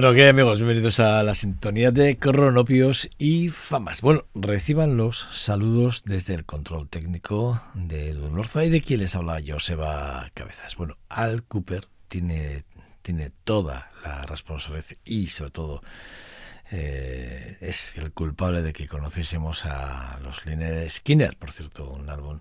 Bueno, ¿qué amigos? Bienvenidos a la sintonía de Cronopios y Famas. Bueno, reciban los saludos desde el control técnico de Lorza y de quien les habla Joseba Cabezas. Bueno, Al Cooper tiene, tiene toda la responsabilidad y sobre todo eh, es el culpable de que conociésemos a los Liner Skinner, por cierto, un álbum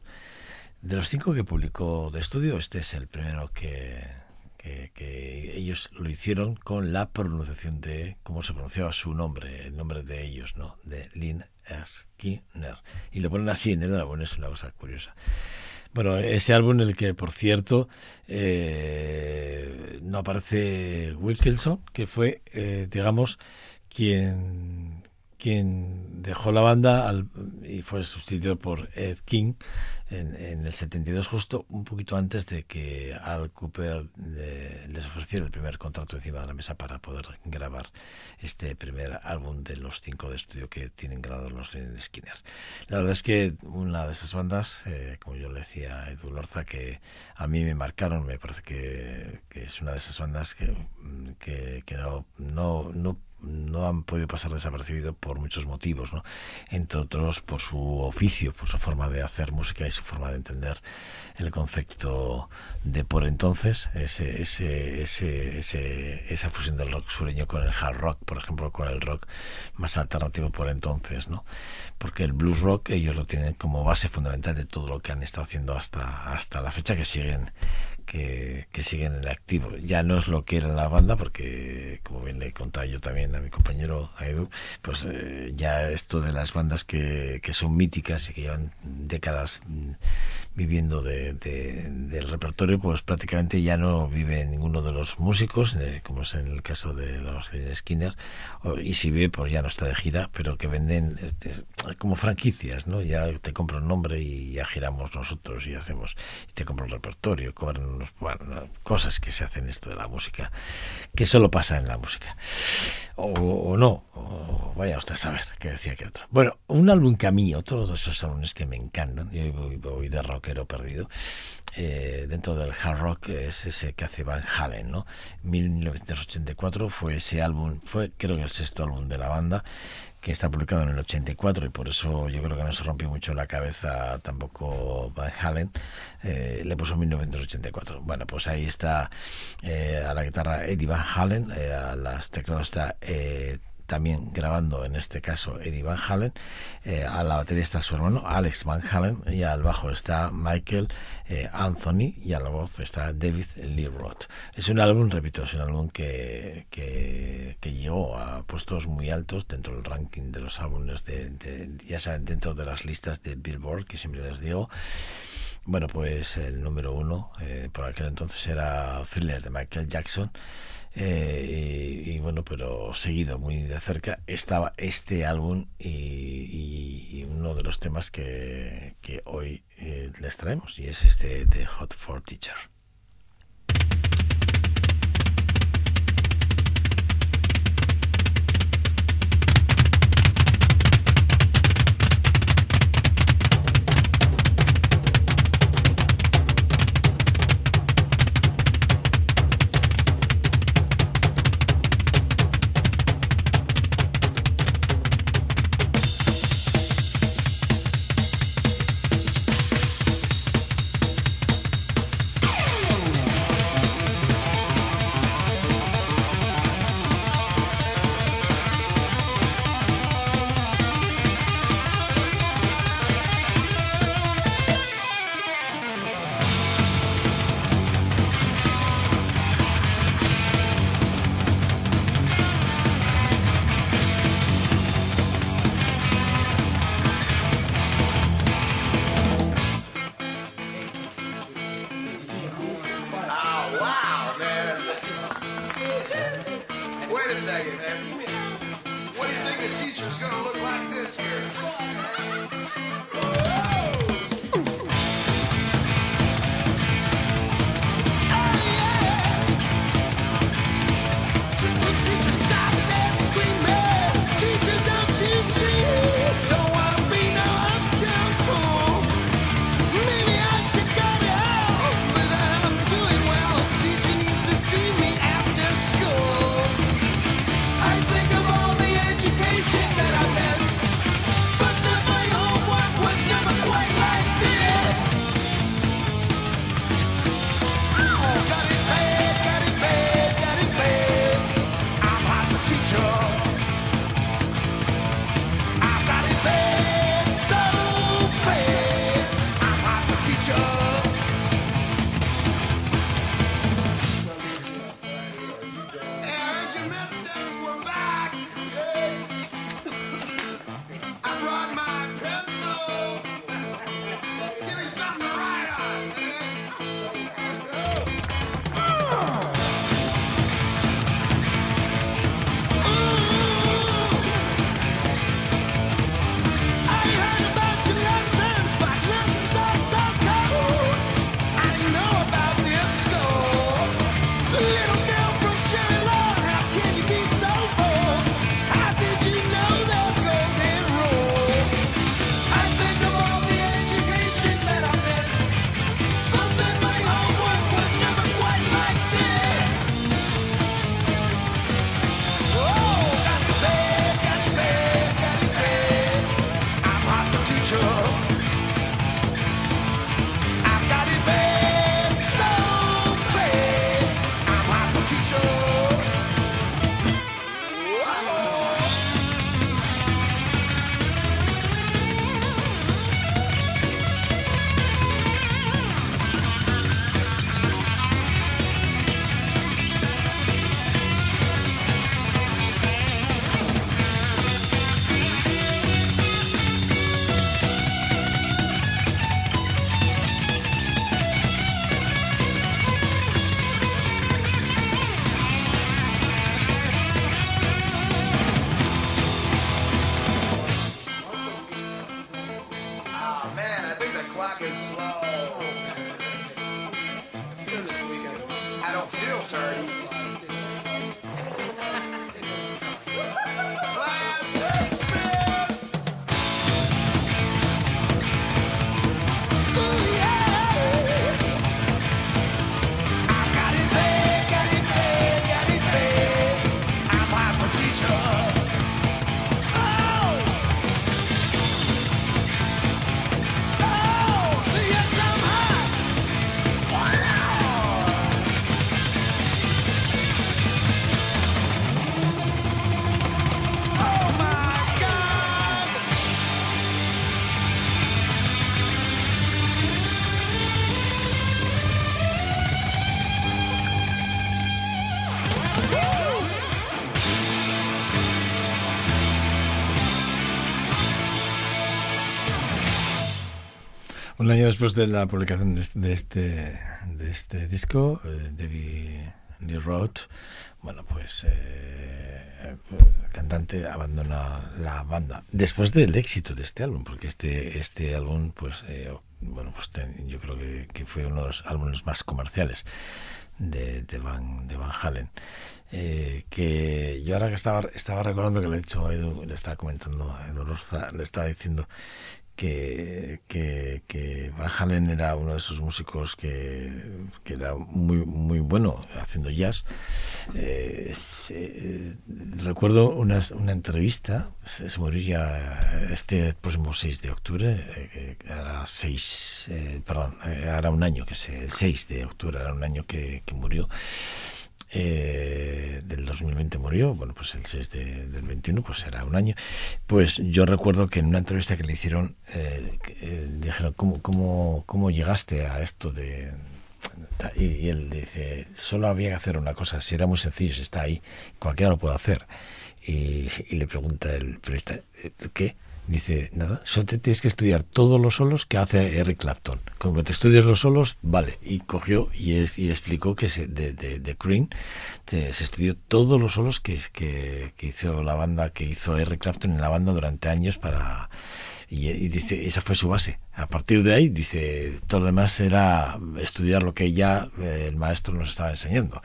de los cinco que publicó de estudio, este es el primero que que, ellos lo hicieron con la pronunciación de cómo se pronunciaba su nombre, el nombre de ellos, ¿no? De Lynn Skinner. Y lo ponen así en el álbum, es una cosa curiosa. Bueno, ese álbum en el que, por cierto, eh, no aparece Wilkinson, que fue, eh, digamos, quien, quien dejó la banda y fue sustituido por Ed King en, el 72, justo un poquito antes de que Al Cooper les ofreciera el primer contrato encima de la mesa para poder grabar este primer álbum de los cinco de estudio que tienen grabado los Skinner. La verdad es que una de esas bandas, eh, como yo le decía a Edu Lorza, que a mí me marcaron, me parece que, es una de esas bandas que, que, que no, no, no no han podido pasar desapercibido por muchos motivos, ¿no? entre otros por su oficio, por su forma de hacer música y su forma de entender el concepto de por entonces, ese, ese, ese, esa fusión del rock sureño con el hard rock, por ejemplo, con el rock más alternativo por entonces, ¿no? porque el blues rock ellos lo tienen como base fundamental de todo lo que han estado haciendo hasta, hasta la fecha que siguen que, siguen en activo. Ya no es lo que era la banda, porque como bien le contaba yo también a mi compañero Edu, pues eh, ya esto de las bandas que, que, son míticas y que llevan décadas mm, viviendo de, del repertorio, pues prácticamente ya no vive ninguno de los músicos, eh, como es en el caso de los Skinner, y si vive, pues ya no está de gira, pero que venden eh, como franquicias, ¿no? Ya te compro un nombre y ya giramos nosotros y hacemos, y te compro el repertorio, cobran bueno, cosas que se hacen esto de la música, que solo pasa en la música. O, no, o vaya usted a saber qué decía que otro. Bueno, un álbum que a mí, o todos esos álbumes que me encantan, yo voy, de rockero perdido, eh, dentro del hard rock es ese que hace Van Halen, ¿no? 1984 fue ese álbum, fue creo que el sexto álbum de la banda, que está publicado en el 84 y por eso yo creo que no se rompió mucho la cabeza tampoco Van Halen, eh, le puso 1984. Bueno, pues ahí está eh, a la guitarra Eddie Van Halen, eh, a las teclados está también grabando en este caso Eddie Van Halen, eh, a la batería está su hermano Alex Van Halen y al bajo está Michael eh, Anthony y a la voz está David Lee Roth. Es un álbum, repito, es un álbum que, que, llegó a puestos muy altos dentro del ranking de los álbumes, de, ya saben, dentro de las listas de Billboard, que siempre les digo. Bueno, pues el número uno eh, por aquel entonces era Thriller de Michael Jackson. Eh, y, bueno, pero seguido muy de cerca estaba este álbum y, uno de los temas que, que hoy eh, les traemos y es este de Hot for Teacher. Después de la publicación de este, de este, este disco, eh, David Lee Roth, bueno, pues eh, el cantante abandona la banda después del éxito de este álbum, porque este, este álbum, pues, eh, bueno, pues yo creo que, fue uno de los álbumes más comerciales de, Van, Halen. Eh, que yo ahora que estaba, estaba recordando que le he dicho Edu, le estaba comentando Edu le estaba diciendo que, que, que Van Halen era uno de esos músicos que, que era muy, muy bueno haciendo jazz. Eh, se, recuerdo una, una entrevista, se, se, murió ya este próximo 6 de octubre, eh, era 6, eh, perdón, era un año, que se, el 6 de octubre era un año que, que murió eh, del 2020 murió, bueno, pues el 6 de, del 21, pues era un año. Pues yo recuerdo que en una entrevista que le hicieron, eh, eh, dijeron, ¿cómo, cómo, ¿cómo llegaste a esto de...? Y, él dice, solo había que hacer una cosa, si era muy sencillo, está ahí, cualquiera lo puede hacer. Y, y le pregunta el periodista, ¿qué? Dice, nada, solo te tienes que estudiar todos los solos que hace Eric Clapton. Como que te estudias los solos, vale. Y cogió y, es, y explicó que se, de, de, de Green se, estudió todos los solos que, que, que, hizo la banda, que hizo Eric Clapton en la banda durante años para... Y, y, dice, esa fue su base. A partir de ahí, dice, todo lo demás era estudiar lo que ya eh, el maestro nos estaba enseñando.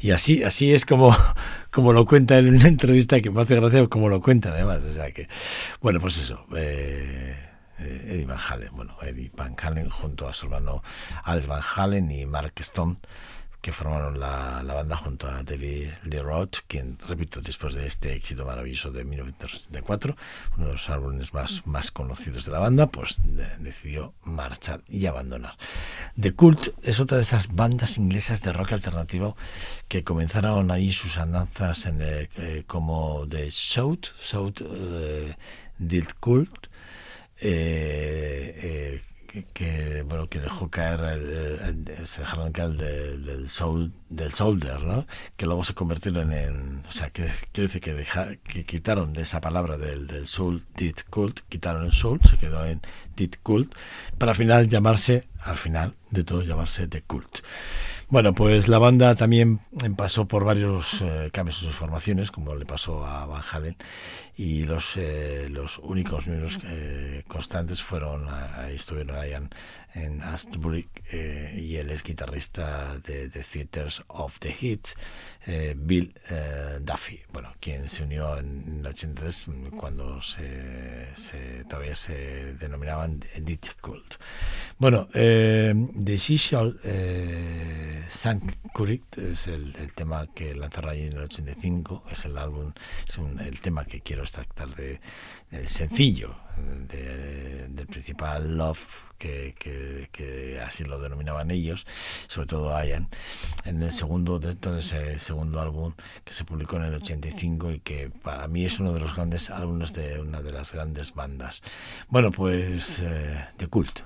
Y así, así es como, como lo cuenta en una entrevista que me hace gracia como lo cuenta además. O sea que, bueno, pues eso. Eh, eh, Eddie Van Halen, bueno, Eddie Van Halen junto a su hermano Alex Van Halen y Mark Stone que formaron la, la, banda junto a David Lee Roth, quien, repito, después de este éxito maravilloso de 1974, uno de los álbumes más, más conocidos de la banda, pues de, decidió marchar y abandonar. The Cult es otra de esas bandas inglesas de rock alternativo que comenzaron ahí sus andanzas en eh, como The Shout, Shout eh, Cult, eh, que, bueno que dejó caer el, se dejaron caer el del soul del soldier no que luego se convirtieron en o sea que quiere decir que deja, que quitaron de esa palabra del, del soul did cult quitaron el soul se quedó en did cult para al final llamarse al final de todo llamarse the cult. Bueno, pues la banda también pasó por varios eh, cambios en sus formaciones, como le pasó a Van Halen, y los, eh, los únicos miembros eh, constantes fueron, ahí estuvieron Ryan en Astbury eh, y él es guitarrista de The Theaters of the Hit, Bill Duffy, bueno, quien se unió en el 83 cuando se, todavía se denominaban Ditch Cult. Bueno, The Shishal Sank Kurik es el, el, tema que lanzaron allí en el 85, es el álbum, es el tema que quiero extractar de, de sencillo de, del principal Love que, que, que, así lo denominaban ellos, sobre todo Ian, en el segundo de entonces el segundo álbum que se publicó en el 85 y que para mí es uno de los grandes álbumes de una de las grandes bandas. Bueno, pues eh, de culto.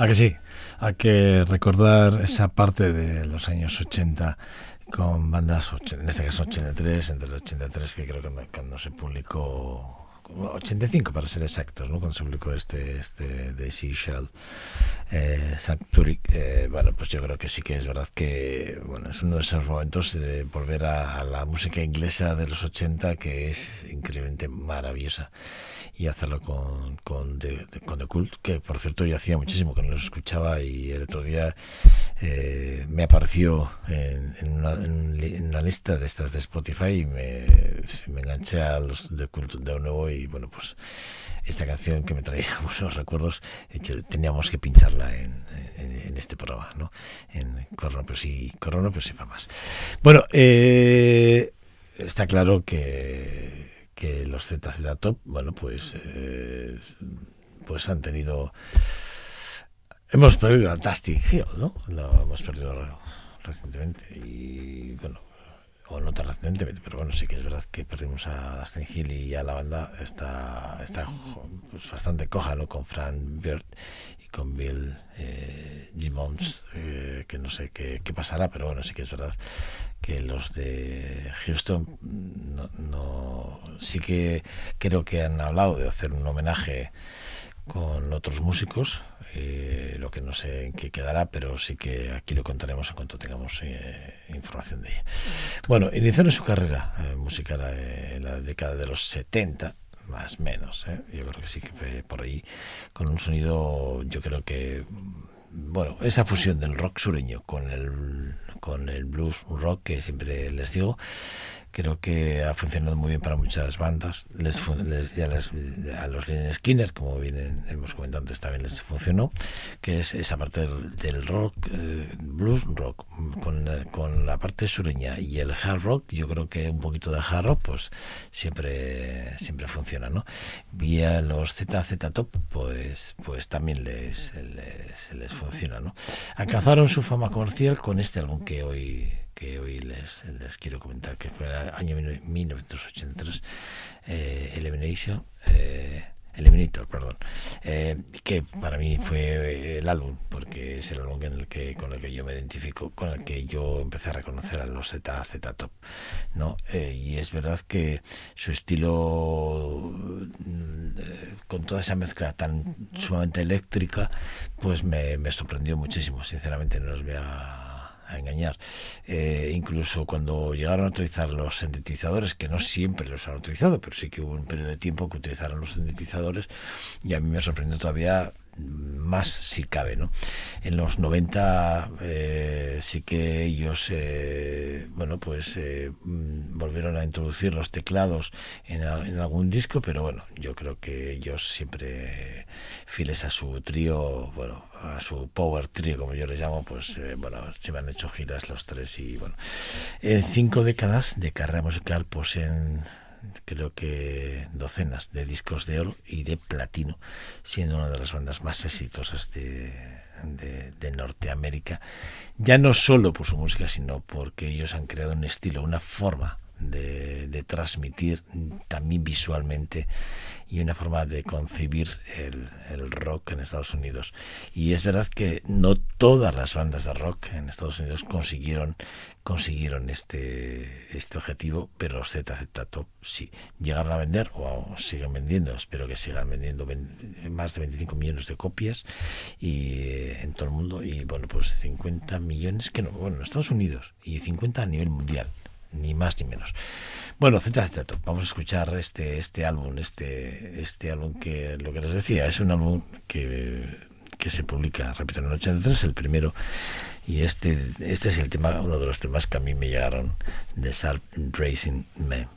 A que sí, hay que recordar esa parte de los años 80 con bandas, en este caso 83, entre el 83 que creo que cuando, se publicó 85 para ser exactos, ¿no? cuando se publicó este, este de Seashell eh, Sanctuary, eh, bueno, pues yo creo que sí que es verdad que bueno, es uno de esos momentos de volver a, la música inglesa de los 80 que es increíblemente maravillosa y hacerlo con, con, The, con The Cult, que por cierto yo hacía muchísimo que no los escuchaba y el otro día eh, me apareció en, una, en, una, lista de estas de Spotify y me, me enganché a los The Cult de nuevo y bueno, pues esta canción que me traía buenos recuerdos, hecho, teníamos que pincharla en, en, este programa, ¿no? En sí, Corona, pero sí más. Bueno, eh, está claro que que los ZZ Top, bueno, pues, eh, pues han tenido... Hemos perdido a Dusty Hill, ¿no? Lo hemos perdido recientemente y, bueno, o no tan recientemente, pero bueno, sí que es verdad que perdimos a Dustin Hill y ya la banda está, está pues, bastante coja, ¿no? Con Frank Bird y con Bill eh, Gibbons, eh, que no sé qué, qué, pasará, pero bueno, sí que es verdad que los de Houston no, no, sí que creo que han hablado de hacer un homenaje con otros músicos eh, lo que no sé en qué quedará pero sí que aquí lo contaremos en cuanto tengamos eh, información de ella bueno iniciaron su carrera eh, musical en la década de los 70 más menos ¿eh? yo creo que sí que fue por ahí con un sonido yo creo que bueno esa fusión del rock sureño con el con el blues rock que siempre les digo creo que ha funcionado muy bien para muchas bandas. Les, les ya les, a los Linen Skinner como bien hemos comentado antes también les funcionó que es esa parte del, del rock eh, blues rock con, con, la parte sureña y el hard rock. Yo creo que un poquito de hard rock pues siempre siempre funciona no y a los ZZ Top pues pues también les, les, les funciona no alcanzaron su fama comercial con este álbum que hoy que hoy les, les quiero comentar, que fue el año 1983, eh, Elimination, eh, Eliminator, perdón, eh, que para mí fue el álbum, porque es el álbum en el que, con el que yo me identifico, con el que yo empecé a reconocer a los Z, Z Top, ¿no? Eh, y es verdad que su estilo, eh, con toda esa mezcla tan sumamente eléctrica, pues me, me sorprendió muchísimo, sinceramente no los voy a a engañar. Eh, incluso cuando llegaron a utilizar los sintetizadores, que no siempre los han utilizado, pero sí que hubo un periodo de tiempo que utilizaron los sintetizadores, y a mí me sorprendió todavía más si cabe. ¿no? En los 90 eh, sí que ellos eh, bueno pues eh, mm, volvieron a introducir los teclados en, algún disco, pero bueno, yo creo que ellos siempre files a su trío, bueno, a su power trío como yo les llamo, pues eh, bueno, se me han hecho giras los tres y bueno, en cinco décadas de carrera musical poseen creo que docenas de discos de oro y de platino, siendo una de las bandas más exitosas de, de, de, Norteamérica, ya no solo por su música, sino porque ellos han creado un estilo, una forma de, transmitir también visualmente y una forma de concebir el, rock en Estados Unidos. Y es verdad que no todas las bandas de rock en Estados Unidos consiguieron consiguieron este este objetivo, pero ZZ Top sí llegaron a vender o siguen vendiendo, espero que sigan vendiendo más de 25 millones de copias y eh, en todo el mundo y bueno, pues 50 millones que no, bueno, en Estados Unidos y 50 a nivel mundial ni más ni menos. Bueno, Top, vamos a escuchar este este álbum, este este álbum que lo que les decía, es un álbum que que se publica, repito, en el 83, el primero, y este este es el tema, uno de los temas que a mí me llegaron de Sharp Racing Man.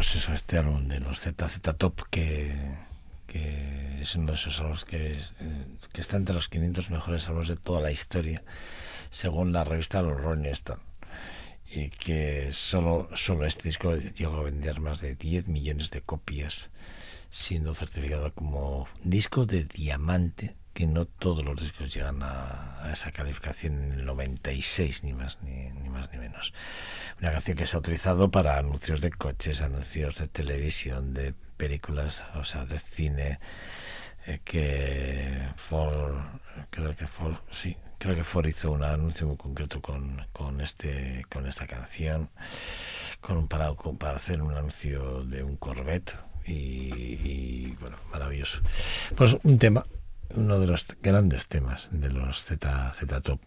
Pues eso, este álbum de los ZZ Top que, que es uno de esos álbumes que, eh, que está entre los 500 mejores álbumes de toda la historia, según la revista Los Rolling Stone. Y que solo, solo este disco llegó a vender más de 10 millones de copias, siendo certificado como disco de diamante que no todos los discos llegan a, esa calificación en el 96, ni más ni, más ni menos. Una canción que se ha utilizado para anuncios de coches, anuncios de televisión, de películas, o sea, de cine, eh, que Ford, creo que Ford, sí, creo que Ford hizo un anuncio muy concreto con, con este con esta canción, con un para, para hacer un anuncio de un Corvette y bueno, maravilloso. Pues un tema uno de los grandes temas de los Z, Z Top.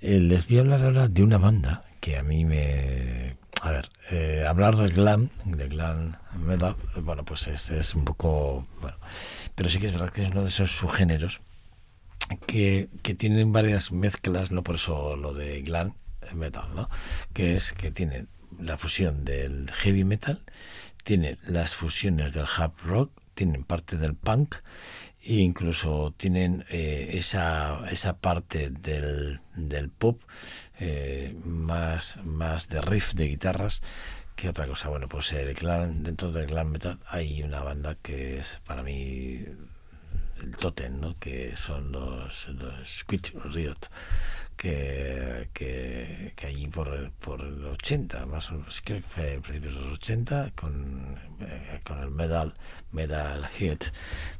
Eh, les voy a hablar ahora de una banda que a mí me... A ver, eh, hablar del glam, de glam metal, bueno, pues es, es, un poco... Bueno, pero sí que es verdad que es uno de esos subgéneros que, que tienen varias mezclas, no por eso lo de glam metal, ¿no? Que es que tienen la fusión del heavy metal, tiene las fusiones del hard rock, tienen parte del punk e incluso tienen eh, esa, esa parte del, del pop eh, más, más de riff de guitarras que otra cosa. Bueno, pues el clan, dentro del glam metal hay una banda que es para mí el totem, ¿no? que son los, los Quit Riot que, que, que allí por, por el 80, más o menos, creo que fue a principios de los 80, con, eh, con el Medal, Medal Hit,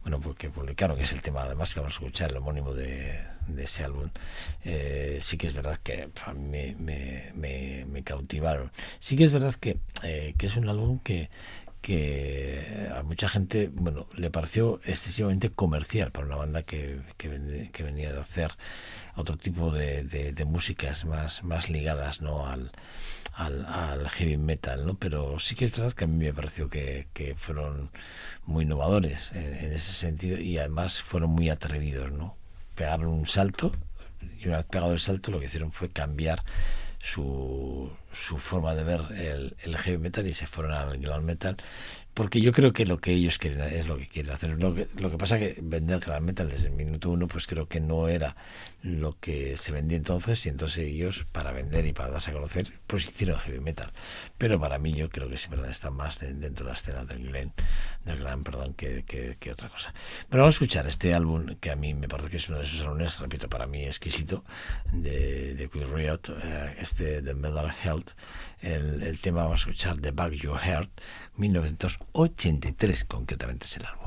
bueno, porque publicaron, que es el tema además que vamos a escuchar, el homónimo de, de ese álbum, eh, sí que es verdad que a mí me, me, me, me cautivaron. Sí que es verdad que, eh, que es un álbum que, que a mucha gente bueno le pareció excesivamente comercial para una banda que, que, ven- que venía de hacer otro tipo de, de, músicas más más ligadas no al, al, al heavy metal no pero sí que es verdad que a mí me pareció que, que fueron muy innovadores en, en ese sentido y además fueron muy atrevidos no pegaron un salto y una vez pegado el salto lo que hicieron fue cambiar su, su forma de ver el, el heavy metal y se fueron al glam metal porque yo creo que lo que ellos quieren es lo que quieren hacer. Lo que, lo que pasa que vender glam metal desde el minuto uno pues creo que no era lo que se vendía entonces y entonces ellos para vender y para darse a conocer pues hicieron heavy metal. Pero para mí yo creo que siempre están más de- dentro de la escena del glam del glam perdón que, que, que otra cosa. Pero vamos a escuchar este álbum que a mí me parece que es uno de esos álbumes repito para mí exquisito de, de Queen Riot eh, este de Metal Health. El, el tema vamos a escuchar de Back Your Heart 1983 concretamente es el álbum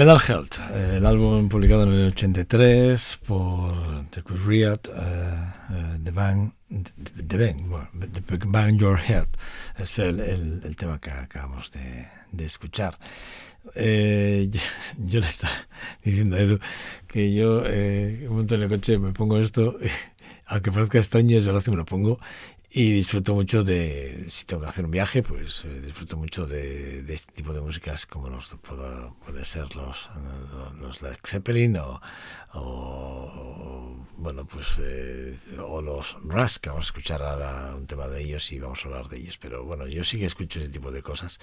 Mental Health, el álbum publicado en el 83 por The Riot, uh, uh, The Bang, The, Bang, bueno, The Bang Your Head, es el, el, el, tema que acabamos de, de escuchar. Eh, yo, yo, le estaba diciendo a Edu que yo eh, un montón en el coche me pongo esto, aunque parezca extraño, es verdad que me lo pongo y disfruto mucho de, si tengo que hacer un viaje, pues eh, disfruto mucho de, de, este tipo de músicas como los puede, puede ser los, los Led Zeppelin o, o, bueno, pues eh, o los que vamos a escuchar ahora un tema de ellos y vamos a hablar de ellos, pero bueno, yo sí que escucho ese tipo de cosas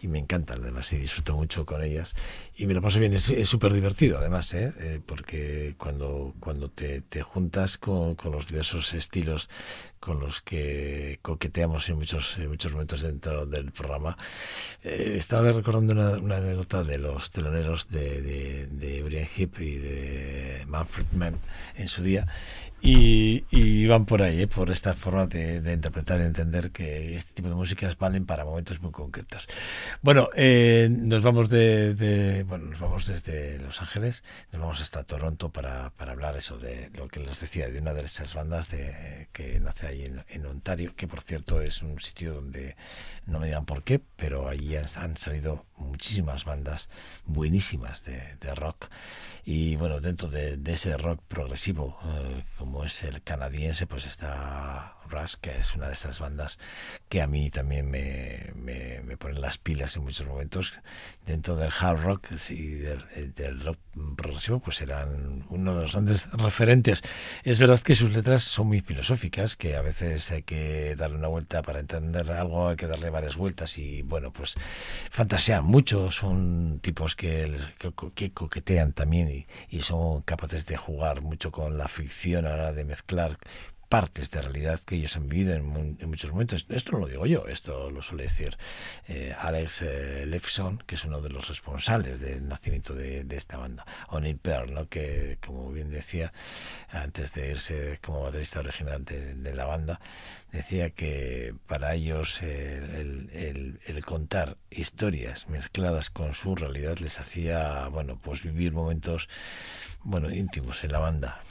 y me encantan además y disfruto mucho con ellas y me lo paso bien, es súper divertido además, ¿eh? ¿eh? porque cuando, cuando te, te juntas con, con los diversos estilos con los que coqueteamos en muchos, en muchos momentos dentro del programa. Eh, estaba recordando una, una, anécdota de los teloneros de, de, de Brian Heap y de Manfred Mann en su día. Y, van por ahí, ¿eh? por esta forma de, interpretar y entender que este tipo de músicas valen para momentos muy concretos. Bueno, eh, nos vamos de, bueno, nos vamos desde Los Ángeles, nos vamos hasta Toronto para, hablar eso de lo que les decía, de una de esas bandas de, que nace ahí en, Ontario, que por cierto es un sitio donde no me digan por qué, pero allí han, salido muchísimas bandas buenísimas de rock y bueno dentro de, ese rock progresivo eh, como es el canadiense pues está Rush que es una de esas bandas que a mí también me, me, me ponen las pilas en muchos momentos. Dentro del hard rock y del, del, rock progresivo pues eran uno de los grandes referentes. Es verdad que sus letras son muy filosóficas que a veces hay que darle una vuelta para entender algo hay que darle varias vueltas y bueno pues fantasean mucho son tipos que, que, que coquetean también y, y, son capaces de jugar mucho con la ficción a la hora de mezclar partes de realidad que ellos han vivido en, en, muchos momentos. Esto no lo digo yo, esto lo suele decir eh, Alex eh, Lefson, que es uno de los responsables del nacimiento de, esta banda. O'Neill Pearl, ¿no? que como bien decía, antes de irse como baterista original de, la banda, decía que para ellos el, el, el, contar historias mezcladas con su realidad les hacía, bueno, pues vivir momentos, bueno, íntimos en la banda.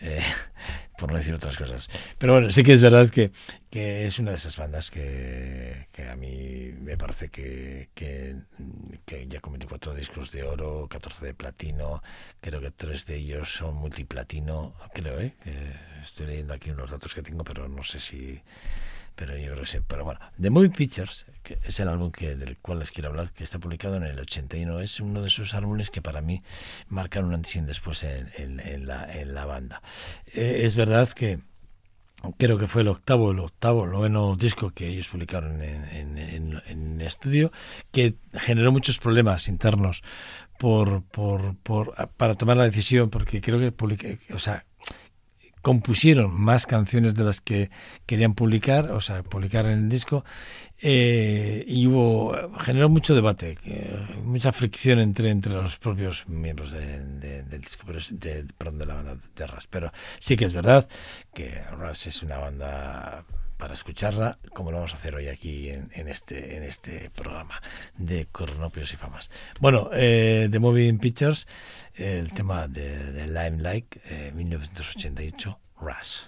Eh, por no decir otras cosas. Pero bueno, sí que es verdad que, que es una de esas bandas que, que a mí me parece que, que, ya con 24 discos de oro, 14 de platino, creo que tres de ellos son multiplatino, creo, ¿eh? Estoy leyendo aquí unos datos que tengo, pero no sé si pero yo creo que sí. Pero bueno, The Movie Pictures, que es el álbum que, del cual les quiero hablar, que está publicado en el 81, es uno de esos álbumes que para mí marcan un antes y un después en, en, la, en la banda. Eh, es verdad que creo que fue el octavo, el octavo, el noveno disco que ellos publicaron en, en, estudio, que generó muchos problemas internos por, por, por, para tomar la decisión, porque creo que publiqué, o sea, compusieron más canciones de las que querían publicar, o sea, publicar en el disco, eh, y hubo, generó mucho debate, eh, mucha fricción entre, entre los propios miembros de, de, del disco, pero, de, perdón, de la banda de Ras. Pero sí que es verdad que Ras es una banda para escucharla, como lo vamos a hacer hoy aquí en, en este en este programa de Cronopios y Famas. Bueno, eh, The Moving Pictures, el tema de, de Limelight, eh, 1988, Rush.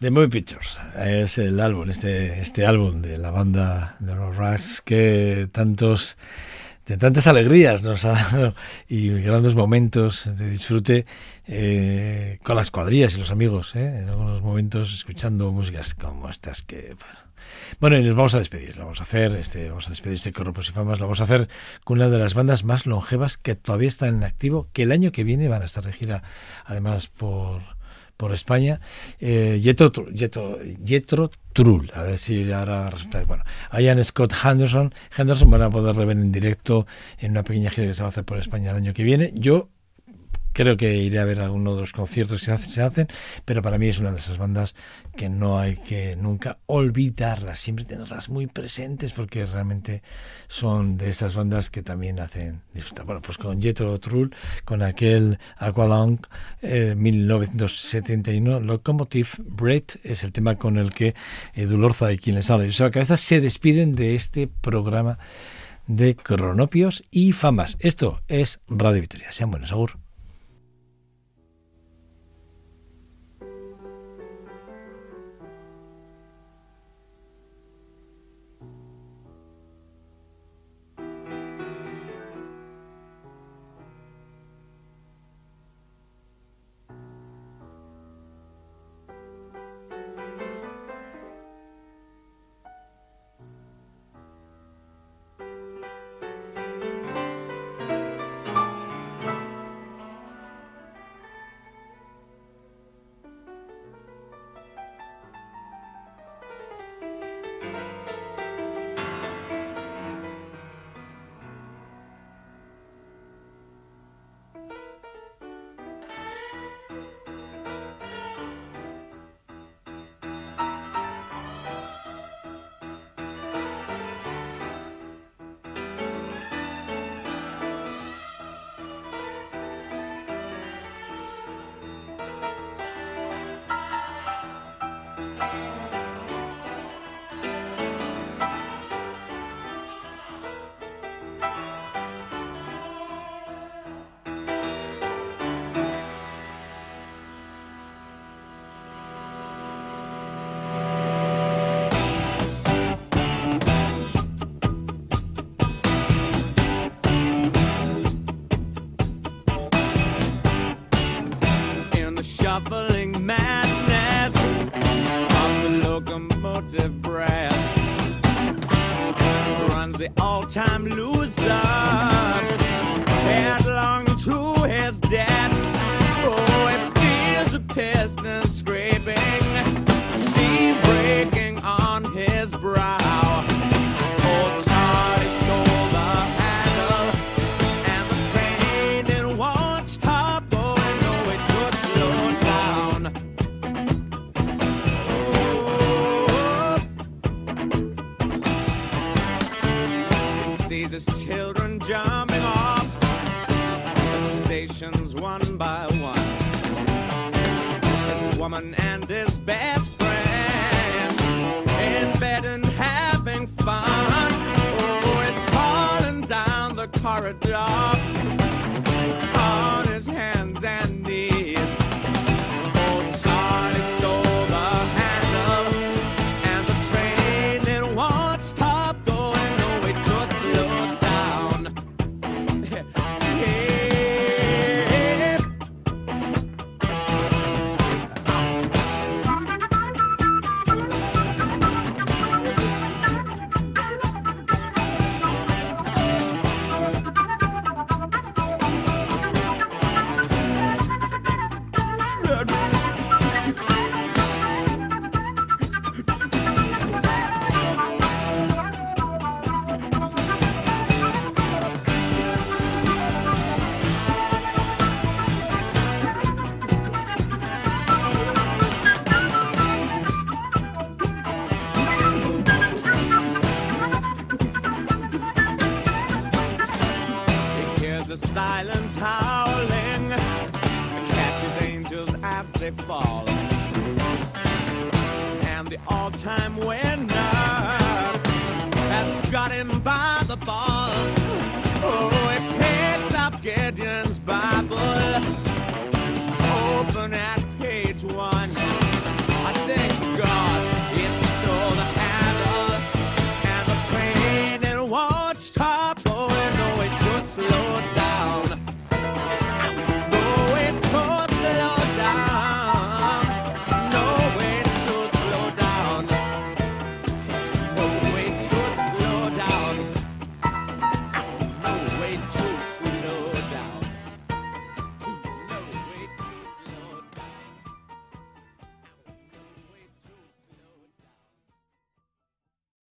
The Movie Pictures es el álbum, este, este álbum de la banda de los Rags que tantos de tantas alegrías nos ha dado y grandes momentos de disfrute eh, con las cuadrillas y los amigos, ¿eh? en algunos momentos escuchando músicas como estas que... Bueno, y nos vamos a despedir, lo vamos a hacer, este, vamos a despedir este Corrupos y Famas, lo vamos a hacer con una de las bandas más longevas que todavía están en activo, que el año que viene van a estar de además por, por España, eh, Trull, a ver si ahora resulta, bueno, Ian Scott Henderson, Henderson van a poder ver en directo en una pequeña gira que se va a hacer por España el año que viene, yo creo que iré a ver alguno de los conciertos que se hacen, se hacen, pero para mí es una de esas bandas que no hay que nunca olvidarlas, siempre tenerlas muy presentes porque realmente son de esas bandas que también hacen disfrutar. Bueno, pues con Jethro Tull, con aquel Aqualung eh, 1971, Locomotive Bread es el tema con el que Edulorza y quien les habla y su cabeza se despiden de este programa de cronopios y famas. Esto es Radio Victoria. Sean buenos, agur.